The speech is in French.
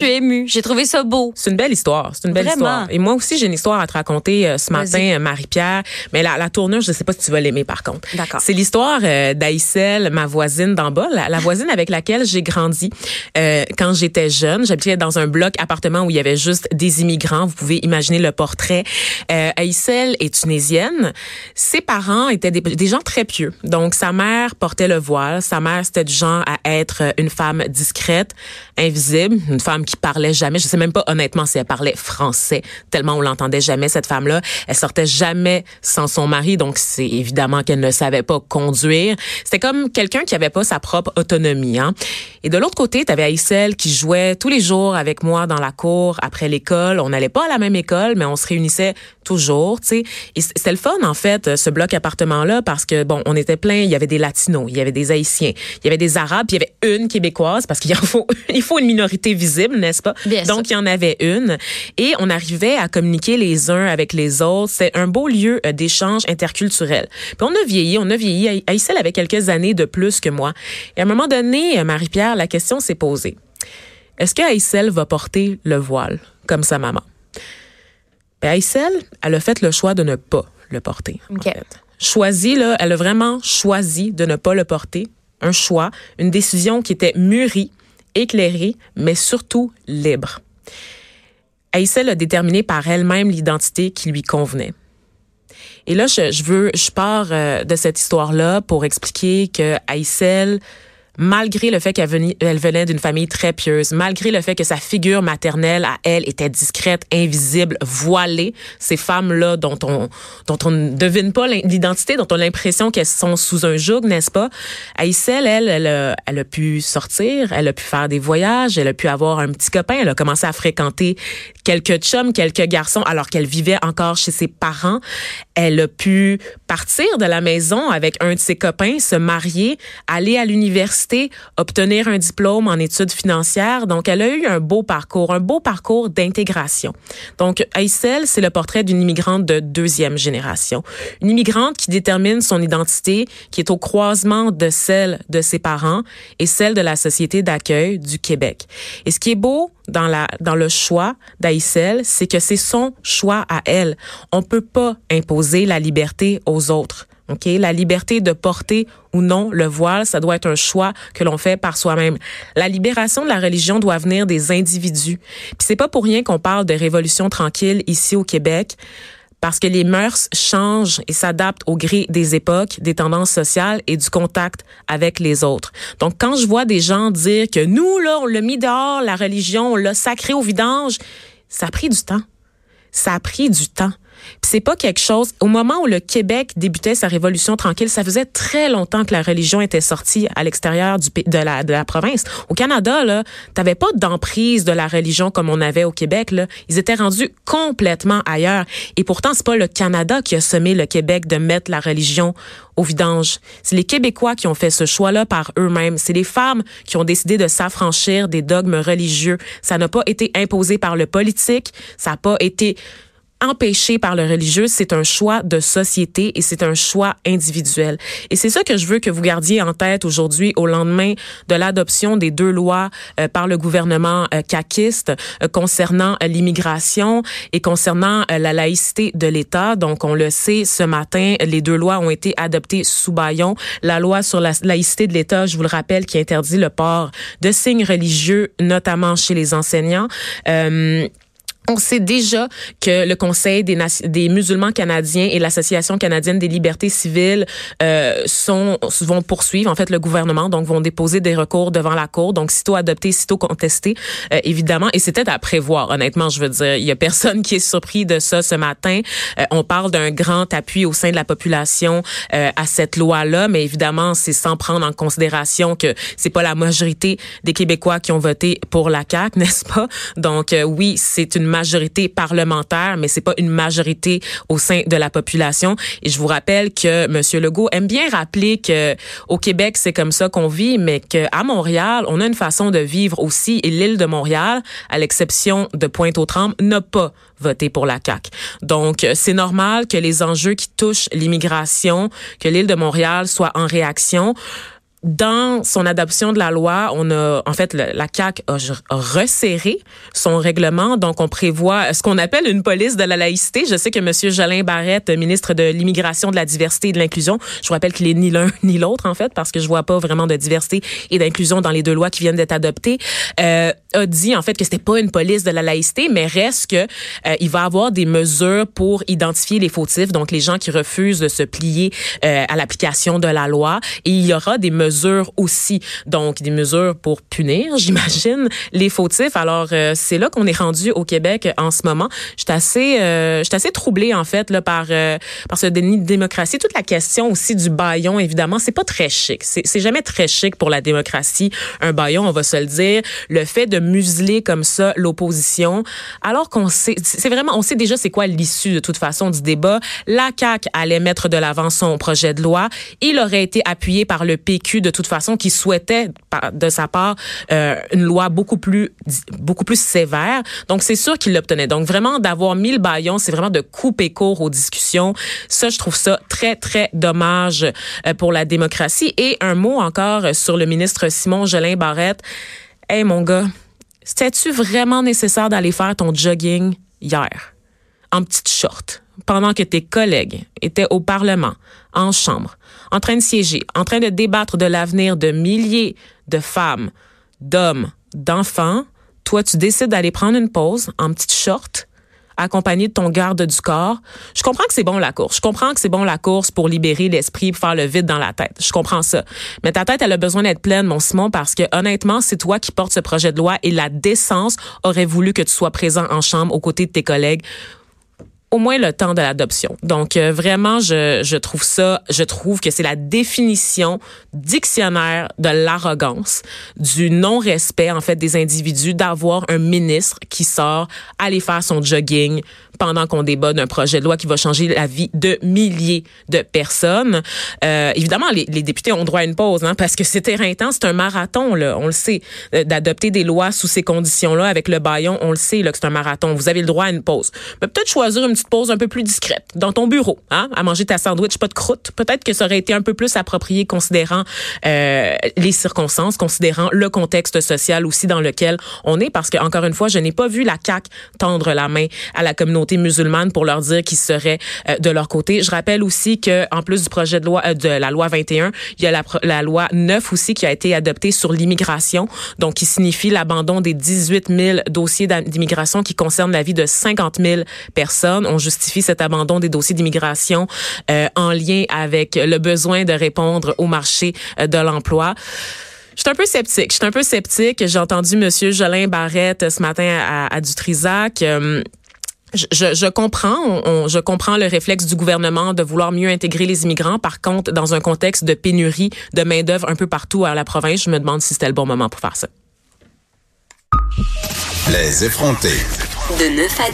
Je suis émue. J'ai trouvé ça beau. C'est une belle histoire. C'est une belle Vraiment. histoire. Et moi aussi, j'ai une histoire à te raconter euh, ce matin, euh, Marie-Pierre. Mais la, la tournure, je sais pas si tu vas l'aimer par contre. D'accord. C'est l'histoire euh, d'Aïssel, ma voisine d'en bas, la, la voisine avec laquelle j'ai grandi euh, quand j'étais jeune. J'habitais dans un bloc appartement où il y avait juste des immigrants. Vous pouvez imaginer le portrait. Euh, Aïssel est tunisienne. Ses parents étaient des, des gens très pieux. Donc, sa mère portait le voile. Sa mère, c'était du genre à être une femme discrète, invisible, une femme qui parlait jamais. Je sais même pas honnêtement si elle parlait français, tellement on l'entendait jamais cette femme-là. Elle sortait jamais sans son mari, donc c'est évidemment qu'elle ne savait pas conduire. C'était comme quelqu'un qui avait pas sa propre autonomie. Hein? Et de l'autre côté, tu avais Aïssel qui jouait tous les jours avec moi dans la cour après l'école. On n'allait pas à la même école, mais on se réunissait toujours, tu sais. C'était le fun en fait, ce bloc appartement-là, parce que bon, on était plein. Il y avait des latinos, il y avait des haïtiens, il y avait des arabes, puis il y avait une québécoise, parce qu'il faut, il faut une minorité visible, n'est-ce pas? Bien. Donc il y en avait une, et on arrivait à communiquer les uns avec les autres. C'est un beau lieu euh, d'échange interculturel. Puis on a vieilli, on a vieilli. Aïssel avait quelques années de plus que moi. Et à un moment donné, euh, Marie-Pierre, la question s'est posée. Est-ce que Aïssel va porter le voile comme sa maman? Ben, Aïssel, elle a fait le choix de ne pas le porter. en OK. fait. Choisi, là, elle a vraiment choisi de ne pas le porter. Un choix, une décision qui était mûrie, éclairée, mais surtout libre. Aïssel a déterminé par elle-même l'identité qui lui convenait. Et là, je, je veux, je pars euh, de cette histoire-là pour expliquer que Aïssel, malgré le fait qu'elle venait, d'une famille très pieuse, malgré le fait que sa figure maternelle à elle était discrète, invisible, voilée, ces femmes-là dont on dont on ne devine pas l'identité, dont on a l'impression qu'elles sont sous un joug, n'est-ce pas? Aïssel, elle, elle a, elle a pu sortir, elle a pu faire des voyages, elle a pu avoir un petit copain, elle a commencé à fréquenter quelques chums, quelques garçons, alors qu'elle vivait encore chez ses parents. Elle a pu partir de la maison avec un de ses copains, se marier, aller à l'université, obtenir un diplôme en études financières. Donc, elle a eu un beau parcours, un beau parcours d'intégration. Donc, Aïssel, c'est le portrait d'une immigrante de deuxième génération. Une immigrante qui détermine son identité, qui est au croisement de celle de ses parents et celle de la société d'accueil du Québec. Et ce qui est beau dans la dans le choix d'Aïssel, c'est que c'est son choix à elle. On peut pas imposer la liberté aux autres. OK, la liberté de porter ou non le voile, ça doit être un choix que l'on fait par soi-même. La libération de la religion doit venir des individus. Puis c'est pas pour rien qu'on parle de révolution tranquille ici au Québec parce que les mœurs changent et s'adaptent au gré des époques, des tendances sociales et du contact avec les autres. Donc, quand je vois des gens dire que nous, là, on l'a mis dehors, la religion, on l'a sacré au vidange, ça a pris du temps. Ça a pris du temps. Puis c'est pas quelque chose. Au moment où le Québec débutait sa révolution tranquille, ça faisait très longtemps que la religion était sortie à l'extérieur de la de la province. Au Canada, là, t'avais pas d'emprise de la religion comme on avait au Québec. Là, ils étaient rendus complètement ailleurs. Et pourtant, c'est pas le Canada qui a semé le Québec de mettre la religion au vidange. C'est les Québécois qui ont fait ce choix-là par eux-mêmes. C'est les femmes qui ont décidé de s'affranchir des dogmes religieux. Ça n'a pas été imposé par le politique. Ça n'a pas été empêché par le religieux, c'est un choix de société et c'est un choix individuel. Et c'est ça que je veux que vous gardiez en tête aujourd'hui au lendemain de l'adoption des deux lois euh, par le gouvernement euh, caquiste euh, concernant euh, l'immigration et concernant la laïcité de l'État. Donc, on le sait, ce matin, les deux lois ont été adoptées sous baillon. La loi sur la laïcité de l'État, je vous le rappelle, qui interdit le port de signes religieux, notamment chez les enseignants. On sait déjà que le Conseil des musulmans canadiens et l'Association canadienne des libertés civiles euh, sont vont poursuivre en fait le gouvernement, donc vont déposer des recours devant la cour, donc sitôt adopté, sitôt contesté, euh, évidemment. Et c'était à prévoir, honnêtement, je veux dire, il y a personne qui est surpris de ça ce matin. Euh, on parle d'un grand appui au sein de la population euh, à cette loi-là, mais évidemment, c'est sans prendre en considération que c'est pas la majorité des Québécois qui ont voté pour la CAQ, n'est-ce pas? Donc euh, oui, c'est une majorité parlementaire, mais c'est pas une majorité au sein de la population. Et je vous rappelle que M. Legault aime bien rappeler que au Québec, c'est comme ça qu'on vit, mais qu'à Montréal, on a une façon de vivre aussi. Et l'île de Montréal, à l'exception de Pointe-aux-Trembles, n'a pas voté pour la CAQ. Donc, c'est normal que les enjeux qui touchent l'immigration, que l'île de Montréal soit en réaction dans son adoption de la loi, on a en fait la CAC a resserré son règlement, donc on prévoit ce qu'on appelle une police de la laïcité. Je sais que Monsieur Jolin Barrette, ministre de l'immigration, de la diversité et de l'inclusion, je vous rappelle qu'il est ni l'un ni l'autre en fait, parce que je vois pas vraiment de diversité et d'inclusion dans les deux lois qui viennent d'être adoptées, euh, a dit en fait que c'était pas une police de la laïcité, mais reste que euh, il va avoir des mesures pour identifier les fautifs, donc les gens qui refusent de se plier euh, à l'application de la loi, et il y aura des mesures mesures aussi. Donc, des mesures pour punir, j'imagine, les fautifs. Alors, euh, c'est là qu'on est rendu au Québec en ce moment. Je suis assez, euh, assez troublée, en fait, là, par, euh, par ce déni de démocratie. Toute la question aussi du baillon, évidemment, c'est pas très chic. C'est jamais très chic pour la démocratie, un baillon, on va se le dire. Le fait de museler comme ça l'opposition, alors qu'on sait, c'est vraiment, on sait déjà c'est quoi l'issue de toute façon du débat. La CAQ allait mettre de l'avant son projet de loi. Il aurait été appuyé par le PQ de toute façon qui souhaitait de sa part euh, une loi beaucoup plus beaucoup plus sévère. Donc c'est sûr qu'il l'obtenait. Donc vraiment d'avoir mis le baillon, c'est vraiment de couper court aux discussions. Ça je trouve ça très très dommage euh, pour la démocratie et un mot encore sur le ministre Simon Jolin Barrette. Hey mon gars, c'était-tu vraiment nécessaire d'aller faire ton jogging hier? En petite short? Pendant que tes collègues étaient au Parlement, en chambre, en train de siéger, en train de débattre de l'avenir de milliers de femmes, d'hommes, d'enfants, toi, tu décides d'aller prendre une pause en petite short, accompagné de ton garde du corps. Je comprends que c'est bon la course. Je comprends que c'est bon la course pour libérer l'esprit, pour faire le vide dans la tête. Je comprends ça. Mais ta tête, elle a besoin d'être pleine, mon Simon, parce que honnêtement, c'est toi qui portes ce projet de loi et la décence aurait voulu que tu sois présent en chambre aux côtés de tes collègues au moins le temps de l'adoption. Donc euh, vraiment, je, je trouve ça, je trouve que c'est la définition dictionnaire de l'arrogance, du non-respect en fait des individus, d'avoir un ministre qui sort aller faire son jogging pendant qu'on débat d'un projet de loi qui va changer la vie de milliers de personnes. Euh, évidemment, les, les, députés ont droit à une pause, hein, parce que c'est éreintant, c'est un marathon, là, on le sait, euh, d'adopter des lois sous ces conditions-là avec le baillon, on le sait là, que c'est un marathon. Vous avez le droit à une pause. Peut-être choisir une petite pause un peu plus discrète dans ton bureau, hein, à manger ta sandwich, pas de croûte. Peut-être que ça aurait été un peu plus approprié considérant euh, les circonstances, considérant le contexte social aussi dans lequel on est, parce que encore une fois, je n'ai pas vu la CAC tendre la main à la communauté musulmane pour leur dire qu'ils seraient euh, de leur côté. Je rappelle aussi que en plus du projet de loi euh, de la loi 21, il y a la, la loi 9 aussi qui a été adoptée sur l'immigration, donc qui signifie l'abandon des 18 000 dossiers d'immigration qui concernent la vie de 50 000 personnes. On justifie cet abandon des dossiers d'immigration euh, en lien avec le besoin de répondre au marché de l'emploi. Je suis un peu sceptique. Je suis un peu sceptique. J'ai entendu Monsieur Jolin Barrette ce matin à, à Dutrisac. Je, je, comprends, je comprends le réflexe du gouvernement de vouloir mieux intégrer les immigrants. Par contre, dans un contexte de pénurie de main d'œuvre un peu partout à la province, je me demande si c'était le bon moment pour faire ça. Les effrontés. De 9 à